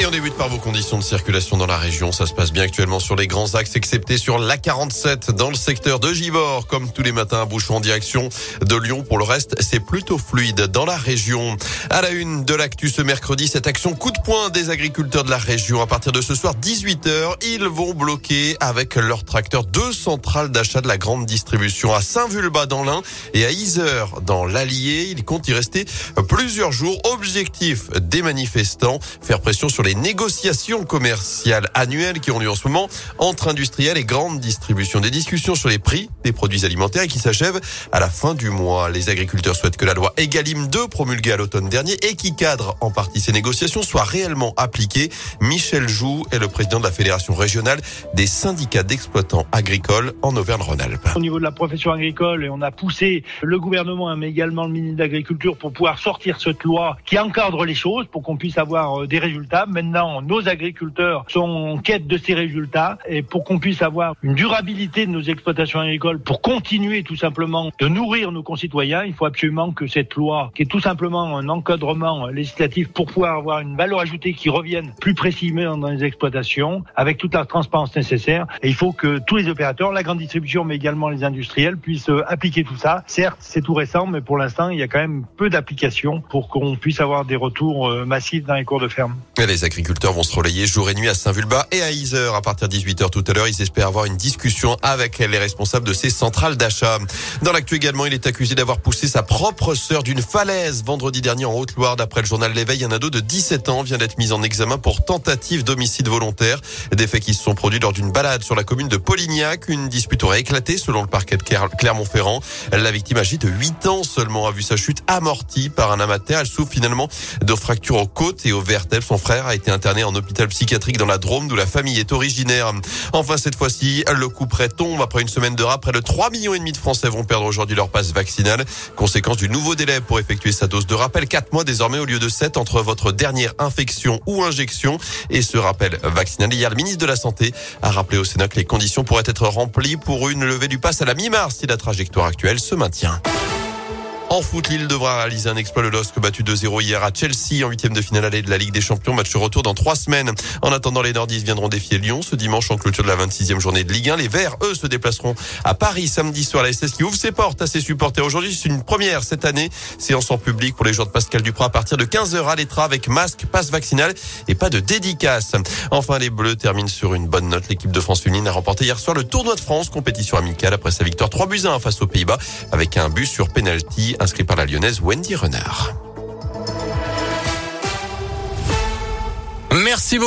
Et on débute par vos conditions de circulation dans la région. Ça se passe bien actuellement sur les grands axes, excepté sur l'A47 dans le secteur de Givor. Comme tous les matins, bouchon en direction de Lyon. Pour le reste, c'est plutôt fluide dans la région. À la une de l'actu ce mercredi, cette action coup de poing des agriculteurs de la région. À partir de ce soir, 18h, ils vont bloquer avec leur tracteur deux centrales d'achat de la grande distribution à Saint-Vulbas dans l'Ain et à Isère dans l'Allier. Ils comptent y rester plusieurs jours. Objectif des manifestants, faire pression sur les les négociations commerciales annuelles qui ont lieu en ce moment entre industriels et grandes distributions. Des discussions sur les prix des produits alimentaires et qui s'achèvent à la fin du mois. Les agriculteurs souhaitent que la loi Egalim 2 promulguée à l'automne dernier et qui cadre en partie ces négociations soit réellement appliquée. Michel Joux est le président de la Fédération régionale des syndicats d'exploitants agricoles en Auvergne-Rhône-Alpes. Au niveau de la profession agricole, et on a poussé le gouvernement, mais également le ministre de l'Agriculture pour pouvoir sortir cette loi qui encadre les choses pour qu'on puisse avoir euh, des résultats maintenant nos agriculteurs sont en quête de ces résultats et pour qu'on puisse avoir une durabilité de nos exploitations agricoles, pour continuer tout simplement de nourrir nos concitoyens, il faut absolument que cette loi, qui est tout simplement un encadrement législatif pour pouvoir avoir une valeur ajoutée qui revienne plus précisément dans les exploitations, avec toute la transparence nécessaire. Et il faut que tous les opérateurs, la grande distribution, mais également les industriels, puissent appliquer tout ça. Certes, c'est tout récent, mais pour l'instant, il y a quand même peu d'applications pour qu'on puisse avoir des retours euh, massifs dans les cours de ferme. Agriculteurs vont se relayer jour et nuit à Saint-Vulbas et à Isère. À partir de 18h tout à l'heure, ils espèrent avoir une discussion avec les responsables de ces centrales d'achat. Dans l'actu également, il est accusé d'avoir poussé sa propre sœur d'une falaise vendredi dernier en Haute-Loire. D'après le journal L'éveil, un ado de 17 ans vient d'être mis en examen pour tentative d'homicide volontaire. Des faits qui se sont produits lors d'une balade sur la commune de Polignac. Une dispute aurait éclaté selon le parquet de Clermont-Ferrand. La victime âgée de 8 ans seulement a vu sa chute amortie par un amateur. Elle souffre finalement de fractures aux côtes et aux vertèbres. Son frère a été interné en hôpital psychiatrique dans la Drôme d'où la famille est originaire. Enfin, cette fois-ci, le coup près tombe. Après une semaine de rap, près de 3 millions et demi de Français vont perdre aujourd'hui leur passe vaccinale. Conséquence du nouveau délai pour effectuer sa dose de rappel. 4 mois désormais au lieu de 7 entre votre dernière infection ou injection et ce rappel vaccinal. Hier, le ministre de la Santé a rappelé au Sénat que les conditions pourraient être remplies pour une levée du pass à la mi-mars si la trajectoire actuelle se maintient. En foot, Lille devra réaliser un exploit. Le LOSC battu 2-0 hier à Chelsea en huitième de finale allée de la Ligue des Champions. Match retour dans trois semaines. En attendant, les Nordistes viendront défier Lyon ce dimanche en clôture de la 26e journée de Ligue 1. Les Verts, eux, se déplaceront à Paris samedi soir. La SS qui ouvre ses portes à ses supporters. Aujourd'hui, c'est une première cette année. Séance en public pour les joueurs de Pascal Duprat à partir de 15h à l'étra avec masque, passe vaccinal et pas de dédicace. Enfin, les Bleus terminent sur une bonne note. L'équipe de France féminine a remporté hier soir le tournoi de France, compétition amicale après sa victoire 3 buts 1 face aux Pays-Bas avec un but sur penalty inscrit par la lyonnaise Wendy Renard. Merci beaucoup.